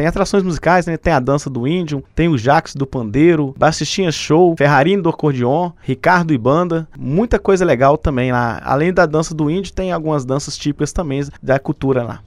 Tem atrações musicais, né? Tem a dança do índio, tem o Jax do pandeiro, bassistinha Show, Ferrarino do acordeon, Ricardo e banda. Muita coisa legal também lá. Além da dança do índio, tem algumas danças típicas também da cultura lá.